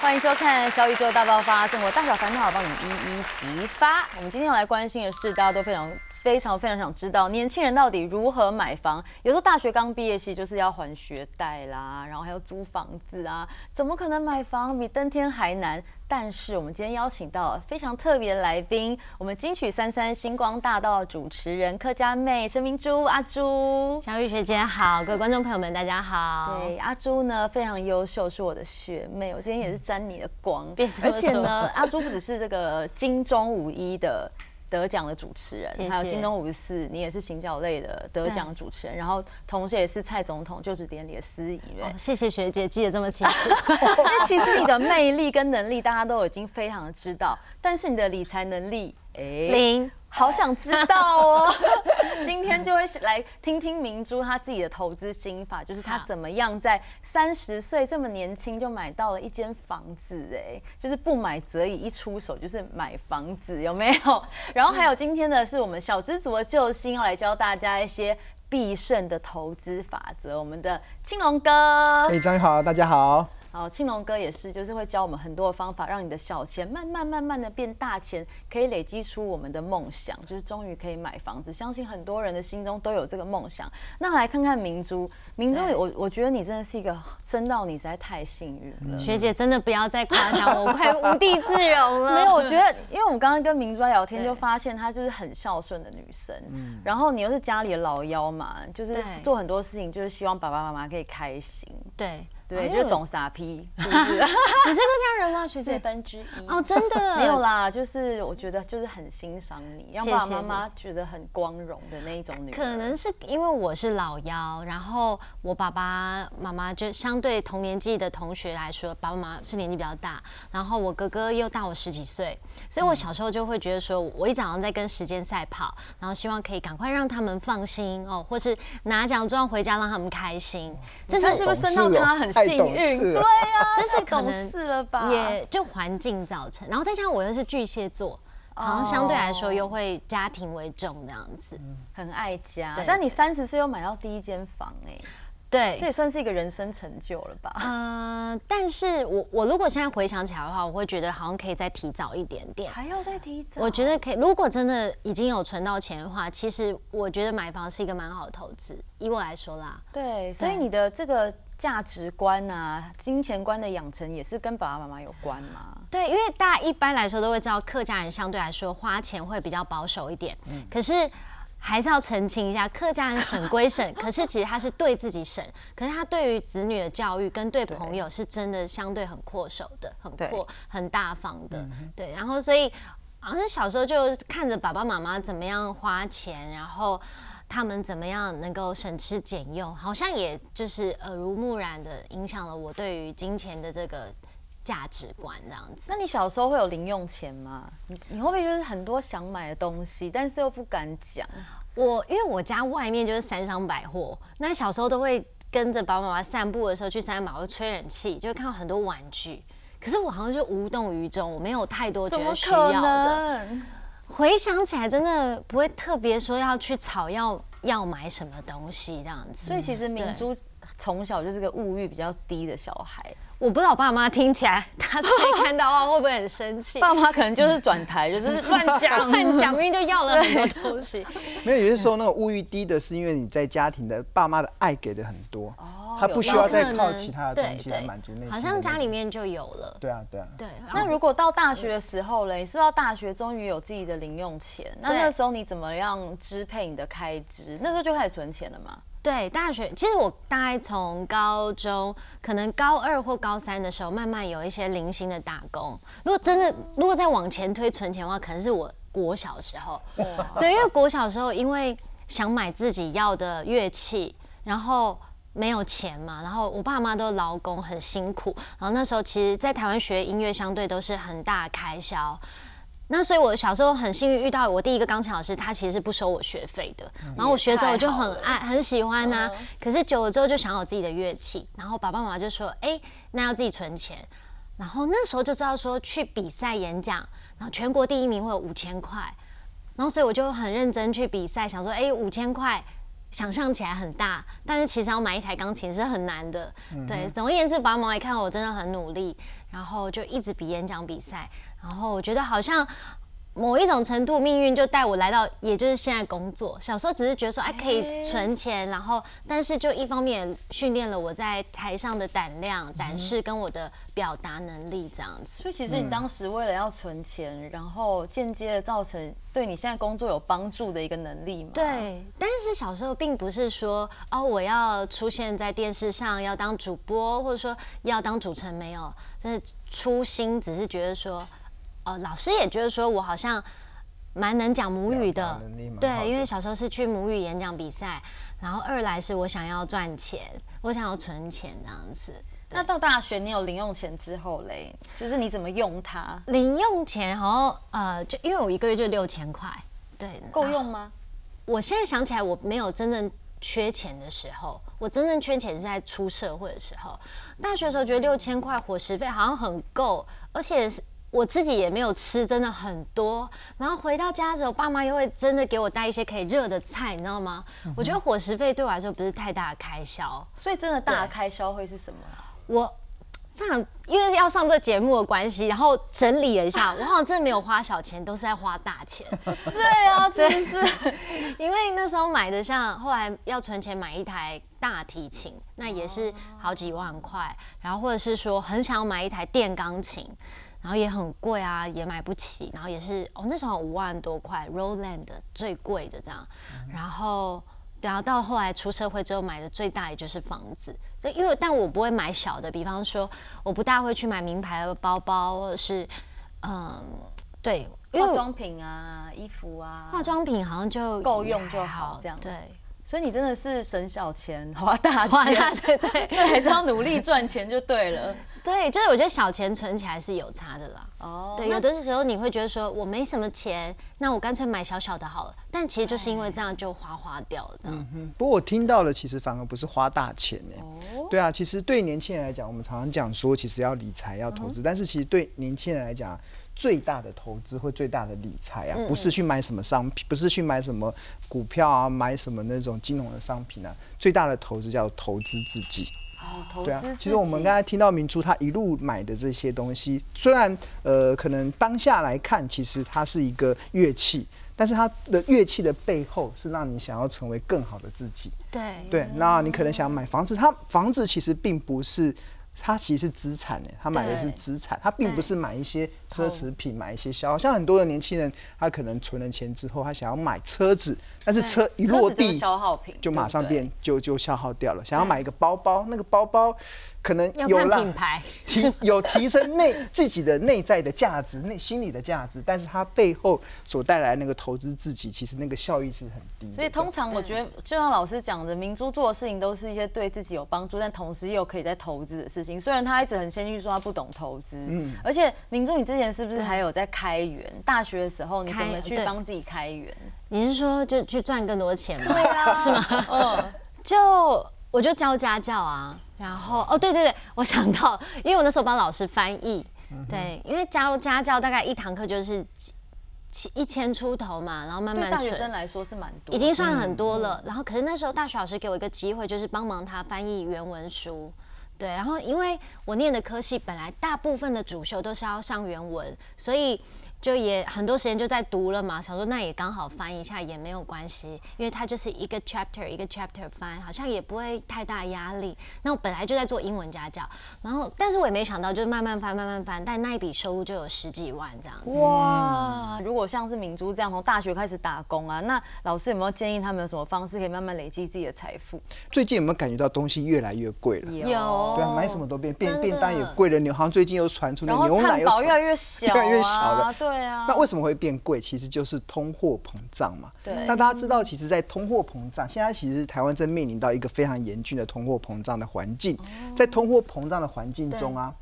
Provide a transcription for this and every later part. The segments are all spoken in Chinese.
欢迎收看《小宇宙大爆发》，生活大小烦恼帮你一一激发。我们今天要来关心的是，大家都非常。非常非常想知道年轻人到底如何买房。有时候大学刚毕业，其实就是要还学贷啦，然后还要租房子啊，怎么可能买房比登天还难？但是我们今天邀请到了非常特别的来宾，我们金曲三三星光大道主持人客家妹陈明珠阿珠，小雨学姐好，各位观众朋友们大家好。对，阿珠呢非常优秀，是我的学妹，我今天也是沾你的光。而且呢，阿珠不只是这个金钟五一的。得奖的主持人，还有京东五十四，你也是行脚类的得奖主持人，然后同时也是蔡总统就职典礼的司仪。谢谢学姐记得这么清楚。因为其实你的魅力跟能力大家都已经非常的知道，但是你的理财能力，哎，零。好想知道哦！今天就会来听听明珠她自己的投资心法，就是她怎么样在三十岁这么年轻就买到了一间房子，哎，就是不买则已，一出手就是买房子，有没有？然后还有今天的是我们小资族的救星，要来教大家一些必胜的投资法则。我们的青龙哥，哎，张宇好，大家好。然后青龙哥也是，就是会教我们很多的方法，让你的小钱慢慢慢慢的变大钱，可以累积出我们的梦想，就是终于可以买房子。相信很多人的心中都有这个梦想。那来看看明珠，明珠，我我觉得你真的是一个生到你实在太幸运了。学姐真的不要再夸奖我，快无地自容了。没有，我觉得，因为我们刚刚跟明珠聊天，就发现她就是很孝顺的女生。嗯。然后你又是家里的老幺嘛，就是做很多事情，就是希望爸爸妈妈可以开心。对。对，就懂傻批，你是客家人吗？学姐分之一哦，真的 没有啦，就是我觉得就是很欣赏你，让爸爸妈妈觉得很光荣的那一种女。可能是因为我是老幺，然后我爸爸妈妈就相对同年纪的同学来说，爸爸妈妈是年纪比较大，然后我哥哥又大我十几岁，所以我小时候就会觉得说，我一早上在跟时间赛跑，然后希望可以赶快让他们放心哦，或是拿奖状回家让他们开心。这是是不是生到他很？幸运，对呀，这是懂事了吧？也就环境造成，然后再加上我又是巨蟹座，好像相对来说又会家庭为重这样子，很爱家。但你三十岁又买到第一间房，哎。对，这也算是一个人生成就了吧？呃，但是我我如果现在回想起来的话，我会觉得好像可以再提早一点点，还要再提早。我觉得可以，如果真的已经有存到钱的话，其实我觉得买房是一个蛮好的投资。以我来说啦，对，所以你的这个价值观啊、金钱观的养成，也是跟爸爸妈妈有关吗？对，因为大家一般来说都会知道，客家人相对来说花钱会比较保守一点，嗯，可是。还是要澄清一下，客家人省归省，可是其实他是对自己省，可是他对于子女的教育跟对朋友是真的相对很阔手的，很阔很大方的，对。然后所以好像小时候就看着爸爸妈妈怎么样花钱，然后他们怎么样能够省吃俭用，好像也就是耳濡目染的影响了我对于金钱的这个。价值观这样子，那你小时候会有零用钱吗？你你会不会就是很多想买的东西，但是又不敢讲？我因为我家外面就是三商百货，那小时候都会跟着爸爸妈妈散步的时候去三商百货吹冷气，就会看到很多玩具。可是我好像就无动于衷，我没有太多觉得需要的。回想起来，真的不会特别说要去吵要要买什么东西这样子。所以其实明珠从小就是个物欲比较低的小孩。我不知道爸妈听起来，他再看到话会不会很生气？爸妈可能就是转台，就是乱讲乱讲，明明就要了很多东西。没有，有些时候那个物欲低的是因为你在家庭的爸妈的爱给的很多，哦，他不需要再靠其他的东西来满足内心。好像家里面就有了。对啊，对啊。对。那如果到大学的时候嘞，你是到大学终于有自己的零用钱，那那时候你怎么样支配你的开支？那时候就开始存钱了吗？对，大学其实我大概从高中，可能高二或高三的时候，慢慢有一些零星的打工。如果真的，如果再往前推存钱的话，可能是我国小时候。对，因为国小时候，因为想买自己要的乐器，然后没有钱嘛，然后我爸妈都劳工，很辛苦。然后那时候，其实，在台湾学音乐相对都是很大开销。那所以，我小时候很幸运遇到我第一个钢琴老师，他其实是不收我学费的。然后我学着我就很爱很喜欢呐。可是久了之后就想有自己的乐器，然后爸爸妈妈就说：“哎，那要自己存钱。”然后那时候就知道说去比赛演讲，然后全国第一名会有五千块。然后所以我就很认真去比赛，想说：“哎，五千块想象起来很大，但是其实要买一台钢琴是很难的。对，总而言之，爸妈一看我真的很努力，然后就一直比演讲比赛，然后我觉得好像。某一种程度，命运就带我来到，也就是现在工作。小时候只是觉得说，哎，可以存钱，然后，但是就一方面训练了我在台上的胆量、胆识跟我的表达能力这样子。所以其实你当时为了要存钱，然后间接的造成对你现在工作有帮助的一个能力嘛？对。但是小时候并不是说，哦，我要出现在电视上，要当主播，或者说要当主持人，没有。真的初心只是觉得说。呃，老师也觉得说我好像蛮能讲母语的，对，因为小时候是去母语演讲比赛，然后二来是我想要赚钱，我想要存钱这样子。那到大学你有零用钱之后嘞，就是你怎么用它？零用钱好像呃，就因为我一个月就六千块，对，够用吗？我现在想起来，我没有真正缺钱的时候，我真正缺钱是在出社会的时候。大学的时候觉得六千块伙食费好像很够，而且。我自己也没有吃，真的很多。然后回到家的时候，爸妈又会真的给我带一些可以热的菜，你知道吗？我觉得伙食费对我来说不是太大的开销。所以真的大的开销会是什么？我这样，因为要上这节目的关系，然后整理了一下，我好像真的没有花小钱，都是在花大钱。对啊，真是。因为那时候买的，像后来要存钱买一台大提琴，那也是好几万块。然后或者是说很想要买一台电钢琴。然后也很贵啊，也买不起。然后也是哦，那时候五万多块，Roland 最贵的这样。然后，然后到后来出社会之后买的最大也就是房子。这因为但我不会买小的，比方说我不大会去买名牌的包包，或者是嗯，对，化妆品啊，衣服啊，化妆品好像就够用就好这样。对。所以你真的是省小钱 花大钱，对对 对，还是要努力赚钱就对了。对，就是我觉得小钱存起来是有差的啦。哦，对，有的时候你会觉得说我没什么钱，那我干脆买小小的好了。但其实就是因为这样就花花掉了这样。嗯不过我听到了，其实反而不是花大钱呢。哦。对啊，其实对年轻人来讲，我们常常讲说，其实要理财要投资，但是其实对年轻人来讲。最大的投资或最大的理财啊，不是去买什么商品，不是去买什么股票啊，买什么那种金融的商品啊。最大的投资叫投资自己。哦，投资。对啊，其实我们刚才听到明珠他一路买的这些东西，虽然呃可能当下来看，其实它是一个乐器，但是它的乐器的背后是让你想要成为更好的自己。对。对，那你可能想买房子，它房子其实并不是。他其实是资产呢，他买的是资产，他并不是买一些奢侈品，买一些消耗。像很多的年轻人，他可能存了钱之后，他想要买车子，但是车一落地，消耗品就马上变就就消耗掉了。想要买一个包包，那个包包。可能有品牌，提有提升内 自己的内在的价值、内心理的价值，但是它背后所带来那个投资自己，其实那个效益是很低。所以通常我觉得，就像老师讲的，明珠做的事情都是一些对自己有帮助，但同时又可以在投资的事情。虽然他一直很谦虚说他不懂投资，嗯，而且明珠，你之前是不是还有在开源？大学的时候你怎么去帮自己开源？你是说就去赚更多钱吗？对啊，是吗？嗯，就我就教家教啊。然后哦，对对对，我想到，因为我那时候帮老师翻译，对，因为教家教大概一堂课就是七一千出头嘛，然后慢慢大学生来说是蛮多，已经算很多了。然后可是那时候大学老师给我一个机会，就是帮忙他翻译原文书，对。然后因为我念的科系本来大部分的主修都是要上原文，所以。就也很多时间就在读了嘛，想说那也刚好翻一下也没有关系，因为它就是一个 chapter 一个 chapter 翻，好像也不会太大压力。那我本来就在做英文家教，然后但是我也没想到，就是慢慢翻慢慢翻，但那一笔收入就有十几万这样子。哇！如果像是明珠这样从大学开始打工啊，那老师有没有建议他们有什么方式可以慢慢累积自己的财富？最近有没有感觉到东西越来越贵了？有，对啊，买什么都变变便当也贵了，牛好像最近又传出那牛奶又越来越小，越来越小了。对啊，那为什么会变贵？其实就是通货膨胀嘛。对。那大家知道，其实，在通货膨胀，现在其实台湾正面临到一个非常严峻的通货膨胀的环境。在通货膨胀的环境中啊，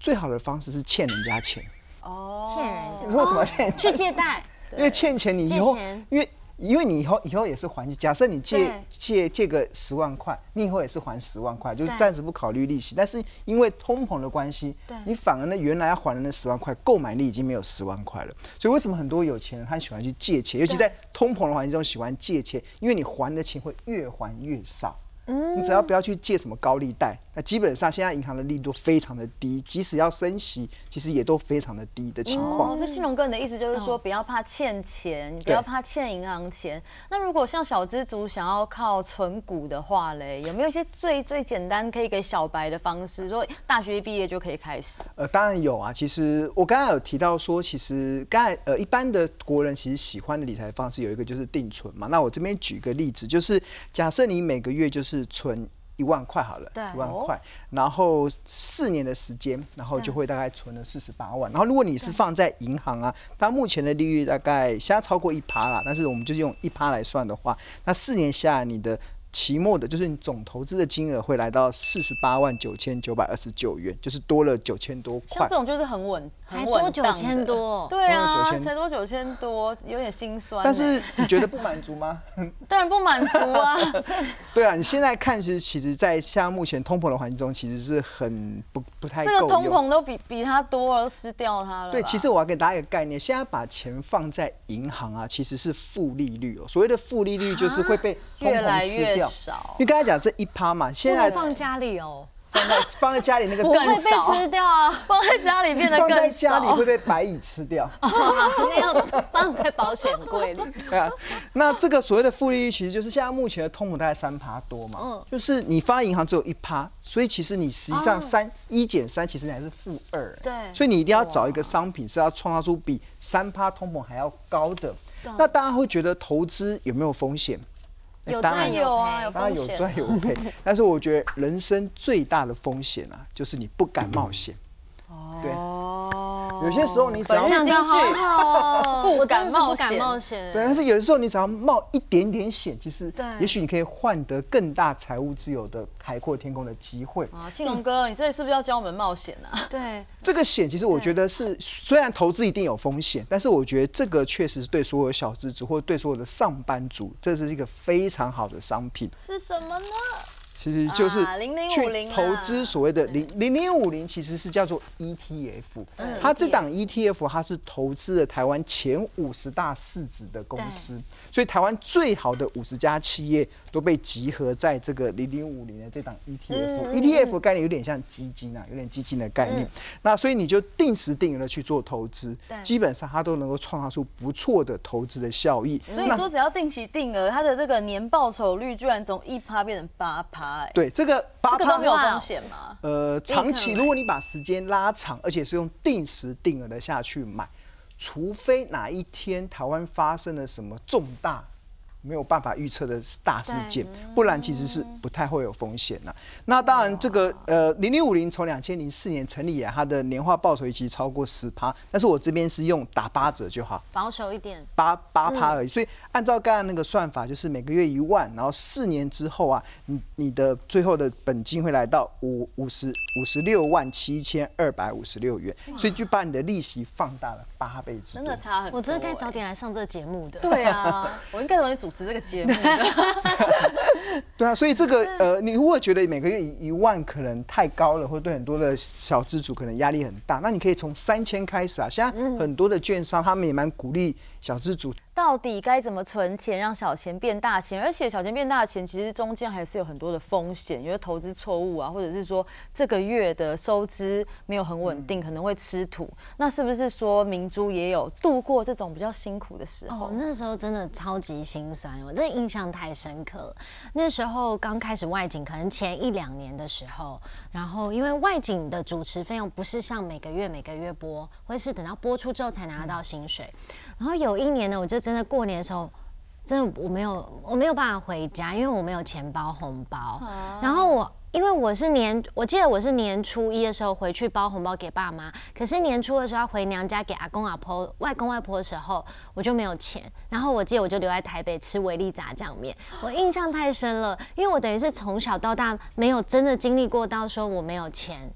最好的方式是欠人家钱。哦。欠人家。为什么欠？去借贷。因为欠钱，你以后因为因为你以后以后也是还，假设你借借借个十万块，你以后也是还十万块，就是暂时不考虑利息。但是因为通膨的关系对，你反而呢原来要还的那十万块，购买力已经没有十万块了。所以为什么很多有钱人他喜欢去借钱，尤其在通膨的环境中喜欢借钱，因为你还的钱会越还越少。嗯你只要不要去借什么高利贷，那基本上现在银行的利率都非常的低，即使要升息，其实也都非常的低的情况。哦，所以青龙哥你的意思就是说，不要怕欠钱，不要怕欠银行钱。那如果像小资族想要靠存股的话嘞，有没有一些最最简单可以给小白的方式？说大学一毕业就可以开始。呃，当然有啊。其实我刚才有提到说，其实刚才呃，一般的国人其实喜欢的理财方式有一个就是定存嘛。那我这边举个例子，就是假设你每个月就是存一万块好了，对一万块，然后四年的时间，然后就会大概存了四十八万。然后如果你是放在银行啊，它目前的利率大概现在超过一趴啦，但是我们就是用一趴来算的话，那四年下来你的。期末的，就是你总投资的金额会来到四十八万九千九百二十九元，就是多了九千多块像这。种就是很稳，才很稳多当的9000多对啊，多9000才多九千多，有点心酸欸。但是你觉得不满足吗？当然不满足啊，对啊，你现在看，其实其实，在像目前通膨的环境中，其实是很不不太这个通。膨都比比它多了，都吃掉它了。对，其实我要给大家一个概念，现在把钱放在银行啊，其实是负利率哦。所谓的负利率就是会被通越来膨吃掉。越少因。为刚才讲这一趴嘛，不现在放家里哦，放在放在家里那个不会被更少吃掉啊。放在家里变得放在更家里会。被白蚁吃掉。那要 放在保险柜里。对啊，那这个所谓的负利率，其实就是现在目前的通膨大概三趴多嘛，嗯就是你放在银行只有一趴，所以其实你实际上三一减三，其实你还是负二，对所以你一定要找一个商品是要创造出比三趴通膨还要高的。那大家会觉得投资有没有风险？哎有赚有啊，有当然风险。有赚有赔，但是我觉得人生最大的风险啊，就是你不敢冒险。对，哦有些时候你只要本日金讲的好句好哦，不敢冒险冒险。对，但是有的时候你只要冒一点点险，其实对也许你可以换得更大财务自由的海阔天空的机会。啊，庆龙哥，你这里是不是要教我们冒险啊？对，这个险其实我觉得是，虽然投资一定有风险，但是我觉得这个确实是对所有小资族或对所有的上班族，这是一个非常好的商品。是什么呢？其实就是啊0050去投资所谓的零零零五零，其实是叫做 ETF。嗯。它这档 ETF 它是投资了台湾前五十大市值的公司，所以台湾最好的五十家企业都被集合在这个零零五零的这档 ETF。ETF 概念有点像基金啊，有点基金的概念。那所以你就定时定额的去做投资，基本上它都能够创造出不错的投资的效益。所以说只要定期定额，它的这个年报酬率居然从一趴变成八趴，哎，对这个八趴没有风险吗？呃，长期如果你把时间拉长，而且是用定时定额的下去买，除非哪一天台湾发生了什么重大没有办法预测的大事件，不然其实是不太会有风险的。那当然，这个呃零零五零从两千零四年成立以来，它的年化报酬率其实超过十趴，但是我这边是用打八折就好。保守一点。八八趴而已，所以按照刚刚那个算法，就是每个月一万，然后四年之后啊，你你的最后的本金会来到五五十五十六万七千二百五十六元，所以就把你的利息放大了八倍之多。真的差很多。我真的该早哎。点来上这个节目的。对啊，我应该容易主持这个节目的。对啊，所以这个呃，你如果觉得每个月一一万可能太高了，或者对很多的小资主可能压力很大，那你可以从三千开始啊。现在很多的券商他们也蛮鼓励小资主到底该怎么存钱，让小钱变大钱？而且小钱变大钱，其实中间还是有很多的风险，因为投资错误啊，或者是说这个月的收支没有很稳定，可能会吃土。那是不是说明珠也有度过这种比较辛苦的时候？哦，那时候真的超级心酸，我真的印象太深刻了。那时候刚开始外景，可能前一两年的时候，然后因为外景的主持费用不是像每个月每个月播，会是等到播出之后才拿得到薪水。然后有一年呢，我就真的过年的时候。真的我没有我没有办法回家，因为我没有钱包红包。然后我因为我是年，我记得我是年初一的时候回去包红包给爸妈，可是年初的时候要回娘家给阿公阿婆、外公外婆的时候，我就没有钱。然后我记得我就留在台北吃维力炸酱面，我印象太深了，因为我等于是从小到大没有真的经历过到说我没有钱。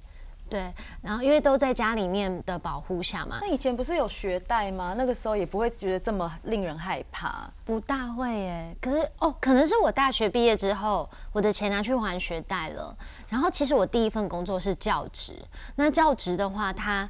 对，然后因为都在家里面的保护下嘛那，以前不是有学贷吗？那个时候也不会觉得这么令人害怕。不大会耶。可是哦，可能是我大学毕业之后，我的钱拿去还学贷了。然后其实我第一份工作是教职，那教职的话，它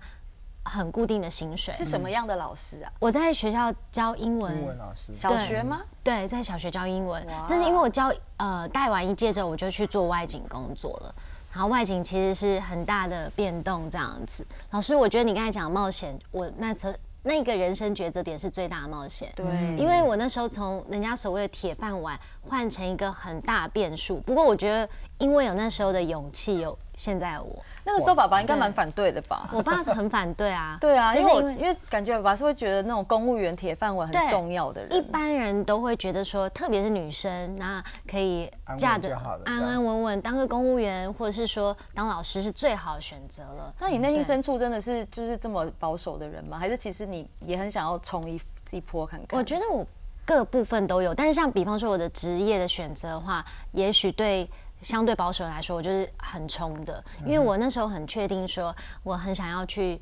很固定的薪水。是什么样的老师啊？我在学校教英文，英文老师，小学吗？对，在小学教英文，但是因为我教呃带完一届之后，我就去做外景工作了。然后外景其实是很大的变动，这样子。老师，我觉得你刚才讲冒险，我那时候那个人生抉择点是最大的冒险。对，因为我那时候从人家所谓的铁饭碗换成一个很大变数，不过我觉得因为有那时候的勇气，有现在的我。那个时候爸爸应该对蛮反对的吧？我爸很反对啊，对啊，就是因为因为感觉爸爸是会觉得那种公务员铁饭碗很重要的人。一般人都会觉得说，特别是女生，那可以嫁的安安稳稳当个公务员，或者是说当老师是最好的选择了。那你内心深处真的是就是这么保守的人吗？还是其实你也很想要冲一一波看看？我觉得我各部分都有，但是像比方说我的职业的选择的话，也许对相对保守来说，我就是很冲的，因为我那时候很确定说我很想要去。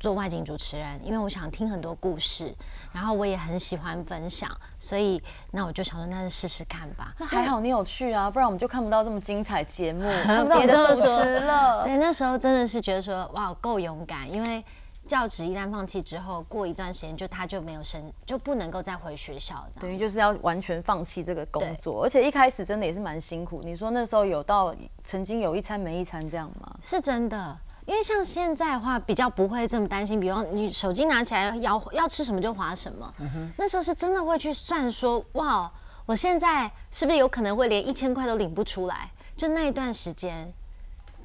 做外景主持人，因为我想听很多故事，然后我也很喜欢分享，所以那我就想说，那就试试看吧。那还好你有去啊，不然我们就看不到这么精彩节目，看不到你别这么的主说持了。对，那时候真的是觉得说，哇，够勇敢，因为教职一旦放弃之后，过一段时间就他就没有升，就不能够再回学校。等于就是要完全放弃这个工作，而且一开始真的也是蛮辛苦。你说那时候有到曾经有一餐没一餐这样吗？是真的，因为像现在的话，比较不会这么担心。比方你手机拿起来要要吃什么就划什么，那时候是真的会去算说，哇，我现在是不是有可能会连一千块都领不出来？就那一段时间。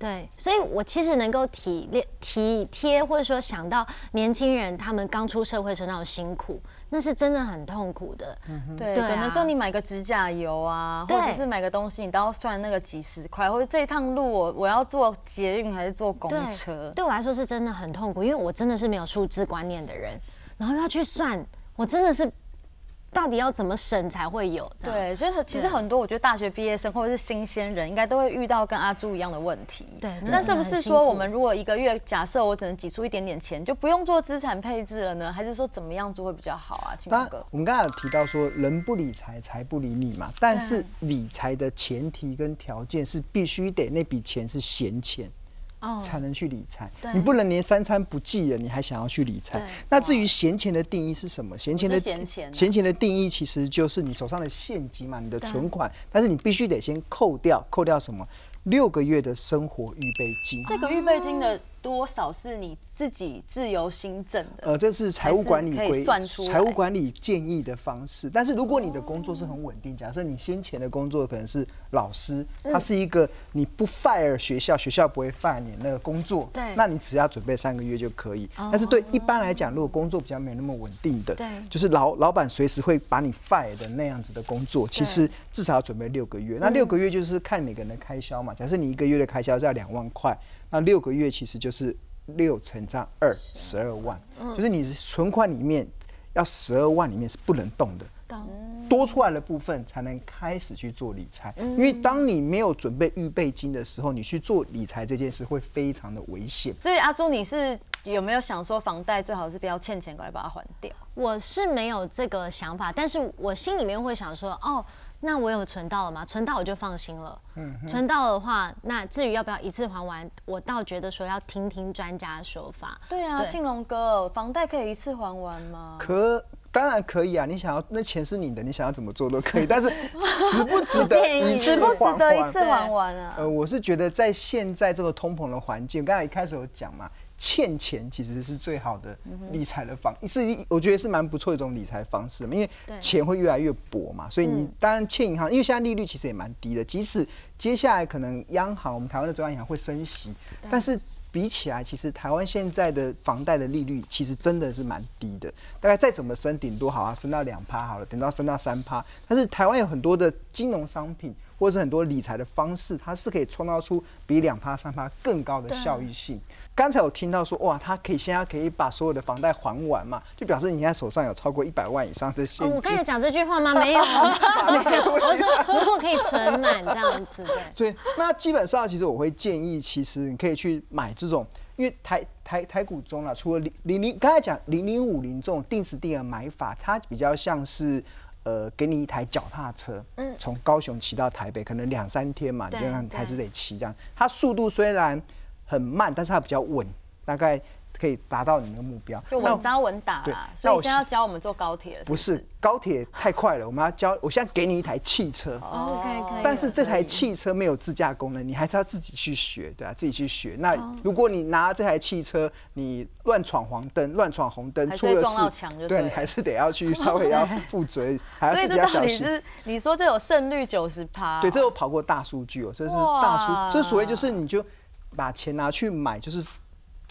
对，所以我其实能够体谅、体贴，或者说想到年轻人他们刚出社会时候那种辛苦，那是真的很痛苦的。对，对啊。可能说你买个指甲油啊，或者是买个东西，你都要算那个几十块，或者这一趟路我我要坐捷运还是坐公对，车？对。我来说是真的很痛苦，因为我真的是没有数字观念的人，然后要去算，我真的是到底要怎么省才会有？对，所以其实很多我觉得大学毕业生或者是新鲜人，应该都会遇到跟阿朱一样的问题。对那那是不是说我们如果一个月假设我只能挤出一点点钱，就不用做资产配置了呢？还是说怎么样做会比较好啊？青当然龙哥，，我们刚才有提到说，人不理财，财不理你嘛。但是理财的前提跟条件是必须得那笔钱是闲钱。哦才能去理财，你不能连三餐不继了，你还想要去理财？那至于闲钱的定义是什么？闲钱的闲钱的定义其实就是你手上的现金嘛，你的存款，但是你必须得先扣掉，扣掉什么？六个月的生活预备金。这个预备金的多少是你自己自由新政的？呃，这是财务管理规算出财务管理建议的方式。但是如果你的工作是很稳定，假设你先前的工作可能是老师，嗯它是一个你不 fire 学校，学校不会 fire 你那个工作，对那你只要准备三个月就可以。但是对一般来讲，如果工作比较没有那么稳定的对，就是老老板随时会把你 fire 的那样子的工作，其实至少要准备六个月。那六个月就是看每个人的开销嘛。假设你一个月的开销是要两万块，那六个月其实就是六乘上二，十二万，就是你存款里面要十二万里面是不能动的。懂多出来的部分才能开始去做理财，因为当你没有准备预备金的时候，你去做理财这件事会非常的危险。所以阿朱，你是有没有想说房贷最好是不要欠钱，赶快把它还掉？我是没有这个想法，但是我心里面会想说，哦，那我有存到了吗？存到我就放心了。嗯存到的话，那至于要不要一次还完，我倒觉得说要听听专家的说法。对啊，对庆龙哥，房贷可以一次还完吗？可当然可以啊，你想要那钱是你的，你想要怎么做都可以，但是值不值得不建议一次值不值得一次还完啊？呃，我是觉得在现在这个通膨的环境，刚才一开始有讲嘛，欠钱其实是最好的理财的方，是一我觉得是蛮不错的一种理财方式嘛，因为对钱会越来越薄嘛，所以你当然欠银行，因为现在利率其实也蛮低的，即使接下来可能央行我们台湾的中央银行会升息，但是。比起来，其实台湾现在的房贷的利率其实真的是蛮低的，大概再怎么升，顶多好啊，升到两趴好了，等到升到三趴。但是台湾有很多的金融商品或者是很多理财的方式，它是可以创造出比两趴三趴更高的效益性。刚才我听到说，哇，他可以现在可以把所有的房贷还完嘛，就表示你现在手上有超过一百万以上的现金。哦我刚才讲这句话吗？没有，没有。我说如果可以存满这样子，对。所以那基本上，其实我会建议，其实你可以去买这种，因为台台台股中啊，除了零零零，刚才讲零零五零这种定时定额买法，它比较像是。呃，给你一台脚踏车，嗯，从高雄骑到台北，可能两三天嘛，你就让还是得骑这样。它速度虽然很慢，但是它比较稳，大概可以达到你的目标。就稳扎稳打啦。所以现在要教我们坐高铁了。不是高铁太快了，我们要教。我现在给你一台汽车，OK 可以。但是这台汽车没有自驾功能，你还是要自己去学，对啊，自己去学。那如果你拿这台汽车，你乱闯黄灯、乱闯红灯，出了事，对你还是得要去稍微要负责，还要自己要小心。是你说这有胜率九十趴？对，这有跑过大数据哦，这是大数，这所谓就是你就把钱拿去买，就是。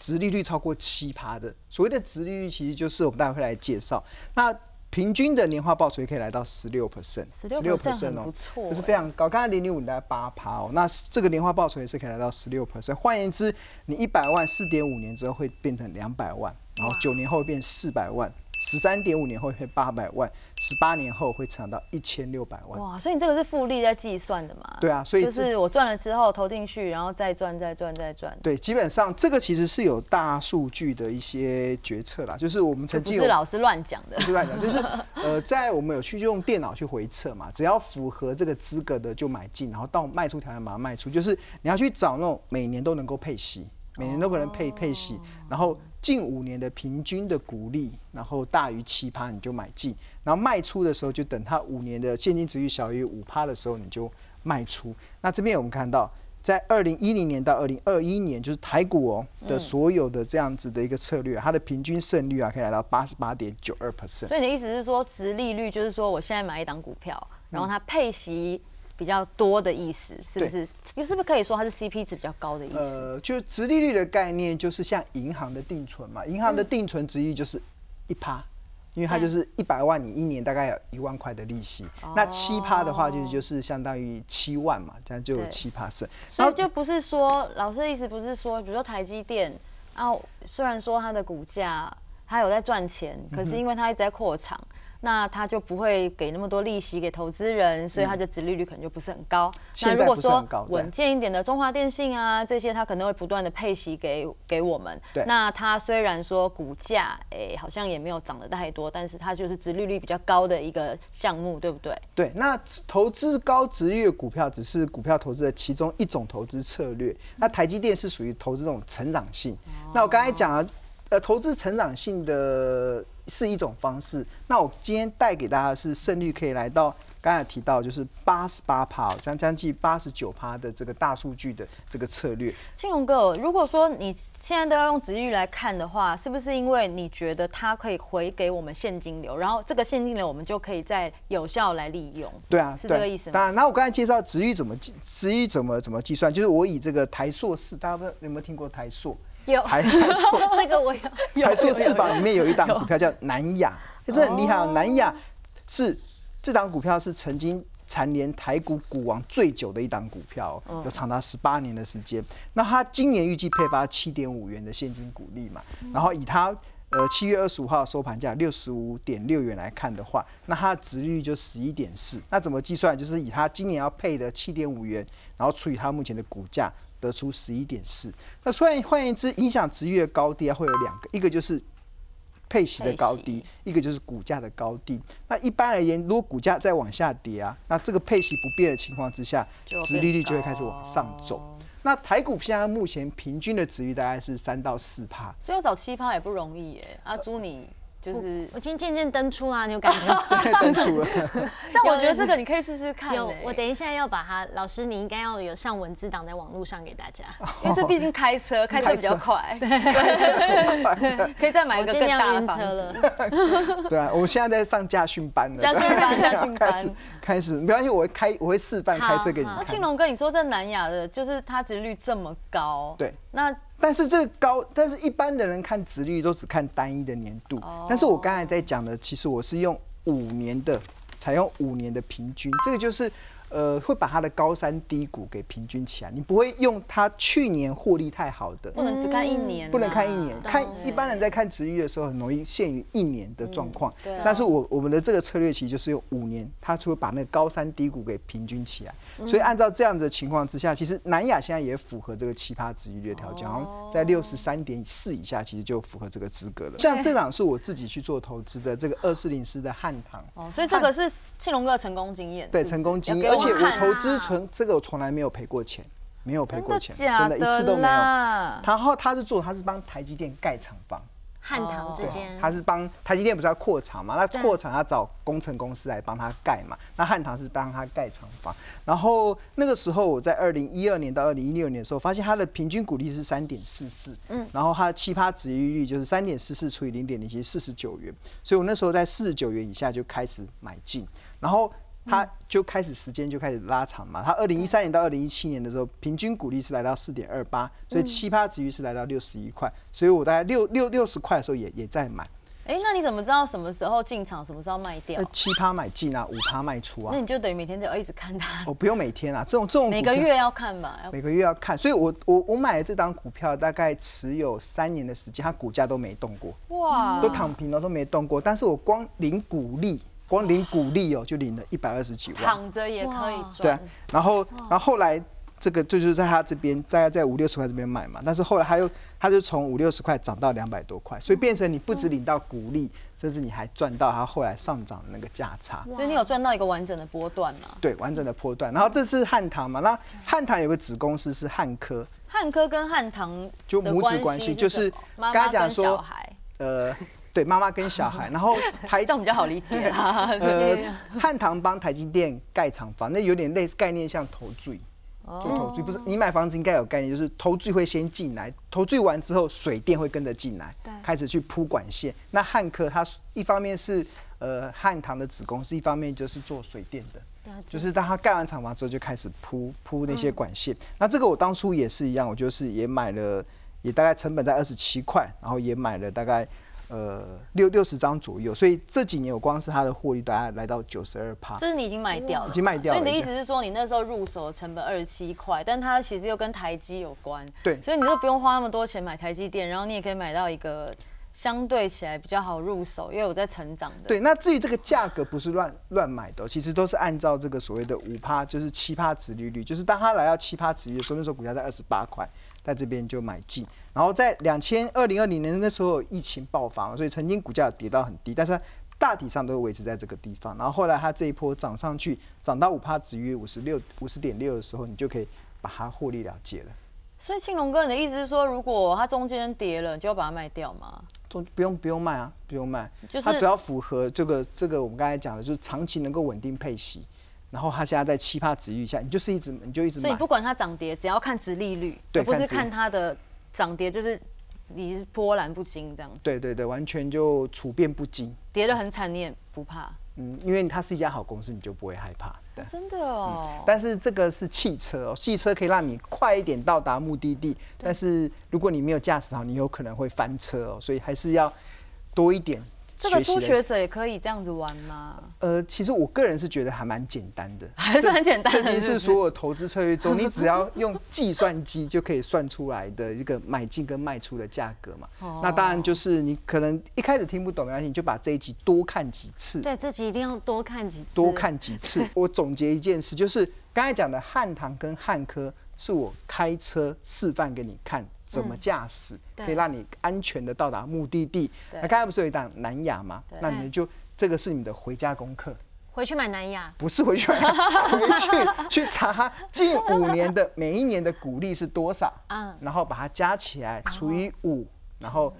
殖利率超过七趴的，所谓的殖利率其实就是我们待会会来介绍。那平均的年化报酬也可以来到十六 percent，十六 percent 哦，不错，这是非常高。刚才零零五大概八趴哦，那这个年化报酬也是可以来到十六 percent。换言之，你一百万四点五年之后会变成两百万，然后九年后变四百万。十三点五年后会八百万，十八年后会涨到一千六百万。哇，所以你这个是复利在计算的嘛？对啊，所以就是我赚了之后投进去，然后再赚、再赚、再赚。对，基本上这个其实是有大数据的一些决策啦，就是我们曾经不是老师乱讲的，不是乱讲，就是 呃，在我们有去用电脑去回测嘛，只要符合这个资格的就买进，然后到卖出条件把它卖出，就是你要去找那种每年都能够配息，每年都可能配配息，然后。近五年的平均的股利，然后大于七趴你就买进，然后卖出的时候就等它五年的现金值率小于五趴的时候你就卖出。那这边我们看到，在二零一零年到二零二一年，就是台股哦的所有的这样子的一个策略，它的平均胜率啊可以来到八十八点九二 percent。所以你的意思是说，值利率就是说，我现在买一档股票，然后它配息。比较多的意思是不是？你是不是可以说它是 CP 值比较高的意思？呃，就直利率的概念，就是像银行的定存嘛。银行的定存值率就是一趴，因为它就是一百万，你一年大概有一万块的利息。那七趴的话，就就是相当于七万嘛，这样就有七趴是。所以就不是说老师的意思，不是说，比如说台积电，然后虽然说它的股价它有在赚钱，可是因为它一直在扩厂。那他就不会给那么多利息给投资人，所以他的殖利率可能就不是很高。那如果说稳健一点的中华电信啊，这些他可能会不断的配息给给我们。对。那它虽然说股价诶好像也没有涨得太多，但是它就是殖利率比较高的一个项目，对不对？对。那投资高值率股票只是股票投资的其中一种投资策略。那台积电是属于投资这种成长性。那我刚才讲了，呃，投资成长性的。是一种方式。那我今天带给大家的是胜率可以来到刚才提到就是八十八趴，将将近八十九趴的这个大数据的这个策略。青龙哥，如果说你现在都要用值率来看的话，是不是因为你觉得它可以回给我们现金流，然后这个现金流我们就可以再有效来利用？对啊，是这个意思吗？当然，那我刚才介绍值率怎么计，值率怎么怎么计算，就是我以这个台硕四，大家有没有听过台硕？有台硕，这个我有。台硕四宝里面有一档股票叫南亚，这很厉害哦。南亚是这档股票是曾经蝉联台股股王最久的一档股票，有长达十八年的时间。那它今年预计配发七点五元的现金股利嘛？然后以它呃七月二十五号收盘价六十五点六元来看的话，那它的值率就十一点四。那怎么计算？就是以它今年要配的七点五元，然后除以它目前的股价。得出十一点四，那换换言之，影响值域的高低啊，会有两个，一个就是配息的高低，一个就是股价的高低。那一般而言，如果股价再往下跌啊，那这个配息不变的情况之下，值利率就会开始往上走。那台股现在目前平均的值率大概是三到四趴，所以要找七趴也不容易耶。阿朱你。就是我今天渐渐登出啊，你有感觉？对，登出了。但我觉得这个你可以试试看。有，我等一下要把它，老师你应该要有上文字档在网络上给大家，因为这毕竟开车，开车比较快。对，可以再买一个更大的车了。对啊，我现在在上驾训班了。驾训班，驾训班。开始，没关系，我会开，我会示范开车给你。那庆龙哥，你说这南亚的，就是它值率这么高。对。那。但是这高，但是一般的人看值率都只看单一的年度。但是我刚才在讲的，其实我是用五年的，采用五年的平均，这个就是。呃，会把它的高山低谷给平均起来。你不会用它去年获利太好的，不能只看一年啊，不能看一年，看一般人在看值域的时候，很容易限于一年的状况。对啊但是我我们的这个策略其实就是用五年，它就会把那个高山低谷给平均起来。嗯所以按照这样的情况之下，其实南亚现在也符合这个奇葩值域的条件，好哦像在六十三点四以下，其实就符合这个资格了。像这档是我自己去做投资的，这个二四零四的汉唐。哦，所以这个是庆龙哥的成功经验，对，成功经验，且我投资存这个我从来没有赔过钱，没有赔真的过钱，真的一次都没有。然后他是做，他是帮台积电盖厂房，汉唐之间，他是帮台积电不是要扩厂嘛？那扩厂要找工程公司来帮他盖嘛？那汉唐是帮他盖厂房。然后那个时候我在二零一二年到二零一六年的时候，发现它的平均股利是三点四四，嗯，然后它的奇葩值利率就是三点四四除以零点零七，四十九元。所以我那时候在四十九元以下就开始买进，然后。它就开始时间就开始拉长嘛，它二零一三年到二零一七年的时候，平均股利是来到四点二八，所以奇葩值率是来到六十一块，所以我大概六六六十块的时候也也在买，哎，那你怎么知道什么时候进场，什么时候卖掉？那？七趴买进啊，五趴卖出啊。那。你就等于每天都要一直看它，哦，不用每天啊，这种这种每个月要看吧？每个月要看，所以我我我买的这档股票大概持有三年的时间，它股价都没动过，哇。都躺平了都没动过，但是我光领股利，光领股利哦，就领了一百二十几万。躺着也可以对啊赚，，然后然后后来这个就是在他这边大概在五六十块这边买嘛，但是后来他又他就从五六十块涨到两百多块，所以变成你不止领到股利，甚至你还赚到他后来上涨的那个价差。所以你有赚到一个完整的波段嘛？对，完整的波段。然后这是汉唐嘛，那汉唐有个子公司是汉科，汉科跟汉唐就母子关系系就是刚才讲说呃，对，妈妈跟小孩，然后 台这样比较好理解啦。呃汉唐帮台积电盖厂房，那有点类似概念像投注。做投注不是你买房子应该有概念，就是投注会先进来，投注完之后水电会跟着进来对，开始去铺管线。那汉科它一方面是呃汉唐的子公司，一方面就是做水电的。就是当他盖完厂房之后，就开始铺铺那些管线。那这个我当初也是一样，我就是也买了，也大概成本在二十七块，然后也买了大概呃六六十张左右。所以这几年我光是它的获利大概来到九十二趴。这是你已经卖掉了，已经卖掉了所以你的意思是说，你那时候入手的成本二十七块，但它其实又跟台积有关，对所以你就不用花那么多钱买台积电，然后你也可以买到一个相对起来比较好入手，因为我在成长的。对，那至于这个价格不是乱乱买的哦、其实都是按照这个所谓的五趴，就是七趴值利率，就是当它来到七趴值利率的时候，那时候股价在二十八块，在这边就买进。然后在两千二零二零年那时候疫情爆发嘛，所以曾经股价跌到很低，但是它大体上都维持在这个地方。然后后来它这一波涨上去，涨到五帕值约五十六五十点六的时候，你就可以把它获利了结了。所以庆龙哥，你的意思是说，如果它中间跌了，你就要把它卖掉吗？中不用不用卖啊，不用卖，就是它只要符合这个这个我们刚才讲的，就是长期能够稳定配息，然后它现在在七趴值域下，你就是一直你就一直买所以你。不管它涨跌，只要看值利率，而不是看它的涨跌，就是你是波澜不惊这样子。对对对，完全就处变不惊。跌得很惨，你也不怕。嗯，因为它是一家好公司，你就不会害怕。对。真的哦。但是这个是汽车哦，汽车可以让你快一点到达目的地，但是如果你没有驾驶好，你有可能会翻车哦，所以还是要多一点这个初学者也可以这样子玩吗？呃，其实我个人是觉得还蛮简单的，还是很简单的。这已经是所有投资策略中，你只要用计算机就可以算出来的一个买进跟卖出的价格嘛。那当然就是你可能一开始听不懂没关系，你就把这一集多看几次，对这集一定要多看几次，多看几次。我总结一件事，就是刚才讲的汉唐跟汉科，是我开车示范给你看怎么驾驶，对可以让你安全的到达目的地。那刚才不是有一档南亚吗？那你们就这个是你们的回家功课。回去买南亚，不是回去买，回去去查它近五年的每一年的股利是多少，嗯。然后把它加起来除以五，然后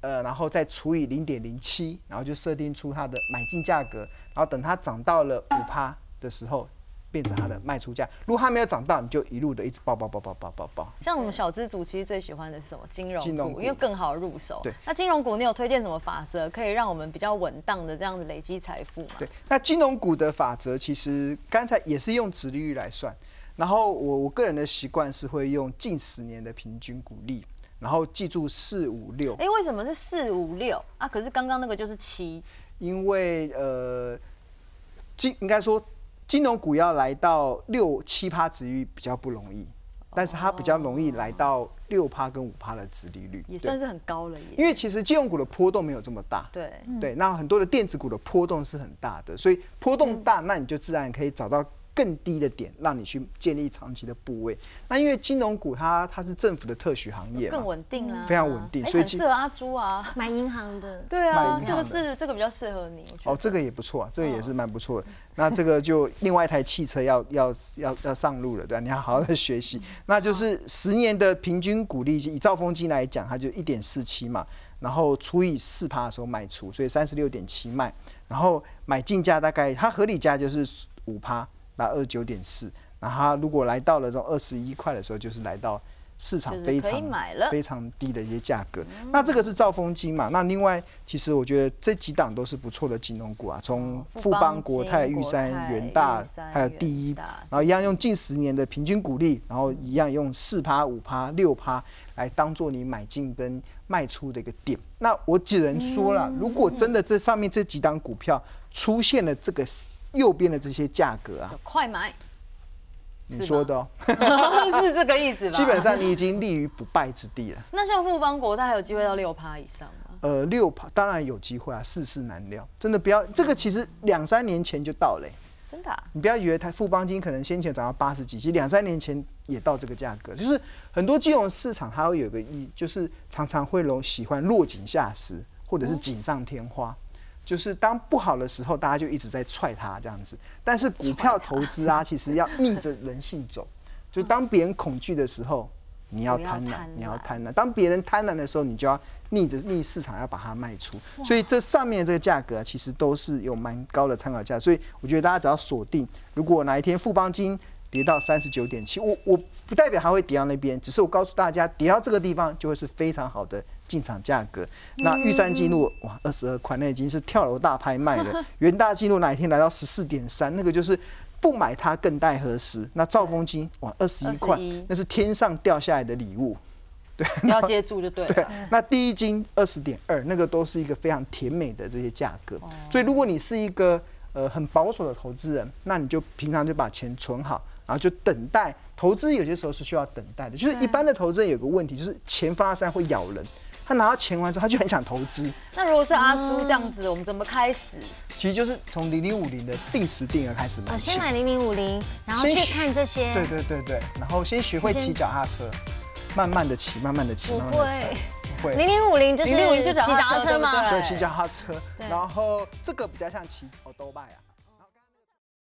呃，然后再除以零点零七，然后就设定出它的买进价格，然后等它涨到了五趴的时候，变成它的卖出价。如果它没有涨到，你就一路的一直爆爆爆爆爆爆爆。像我们小资主其实最喜欢的是什么？金融股，金融股因为更好入手。对。那金融股你有推荐什么法则，可以让我们比较稳当的这样子累积财富吗？对，那金融股的法则其实刚才也是用殖利率来算，然后我我个人的习惯是会用近十年的平均股利，然后记住四五六，哎，为什么是四五六啊？可是刚刚那个就是七，因为呃，近应该说金融股要来到六七趴值率比较不容易，但是它比较容易来到六趴跟五趴的值利率，也算是很高了耶。因为其实金融股的波动没有这么大，对，对，那很多的电子股的波动是很大的，所以波动大，那你就自然可以找到更低的点，让你去建立长期的部位。那因为金融股它它是政府的特许行业更嘛，稳定啦，非常稳定哎所以适合阿朱啊。买银行的，对啊，是不是这个比较适合你？我觉得哦，这个也不错，啊这个也是蛮不错的。那这个就另外一台汽车要要要要上路了，对吧、你要好好的学习。那就是十年的平均股利，以兆丰金来讲，它就一点四七嘛，然后除以四趴的时候卖出，所以三十六点七卖，然后买进价大概它合理价就是五趴，那二九点四。然后它如果来到了这种二十一块的时候，就是来到市场非常非常低的一些价格。那这个是兆丰金嘛？那另外，其实我觉得这几档都是不错的金融股啊，从哦富富邦、国泰、玉山元大，还有第一，然后一样用近十年的平均股利，然后一样用四趴、五趴、六趴来当做你买进跟卖出的一个点。那我只能说了，如果真的这上面这几档股票出现了这个右边的这些价格啊，快买，你说的哦，是这个意思吧？基本上你已经立于不败之地了。那像富邦国泰还有机会到六趴以上吗？呃，六趴当然有机会啊，世事难料，真的不要这个其实两三年前就到了欸、真的啊？你不要以为它富邦金可能先前涨到八十几，其实两三年前也到这个价格。就是很多金融市场它会有个意，就是常常会容喜欢落井下石，或者是锦上添花。就是当不好的时候，大家就一直在踹它这样子。但是股票投资啊，其实要逆着人性走。就当别人恐惧的时候，你要贪婪，你要贪婪。当别人贪婪的时候，你就要逆着逆市场要把它卖出。所以这上面这个价格啊其实都是有蛮高的参考价。所以我觉得大家只要锁定，如果哪一天富邦金跌到三十九点七，我我不代表它会跌到那边，只是我告诉大家，跌到这个地方就会是非常好的进场价格。那玉山记录哇二十二块，那已经是跳楼大拍卖了。元大记录哪一天来到十四点三，那个就是。不买它更待何时？那兆丰金哇，二十一块那是天上掉下来的礼物。不要接住就对了。对，那第一金二十点二，那个都是一个非常甜美的这些价格。所以如果你是一个呃很保守的投资人，那你就平常就把钱存好，然后就等待投资。有些时候是需要等待的，就是一般的投资人有个问题，就是钱放在山会咬人。他拿到钱完之后，他就很想投资，那如果是阿朱这样子，我们怎么开始？其实就是从零零五零的定时定额开始买先。买零零五零，然后去看这些。对对对对，然后先学会骑脚踏车，慢慢的骑，慢慢的骑，不慢慢的骑会，不会。零零五零就是0050就骑脚踏车对不吗？对对，骑脚踏车，然后这个比较像骑欧多拜啊，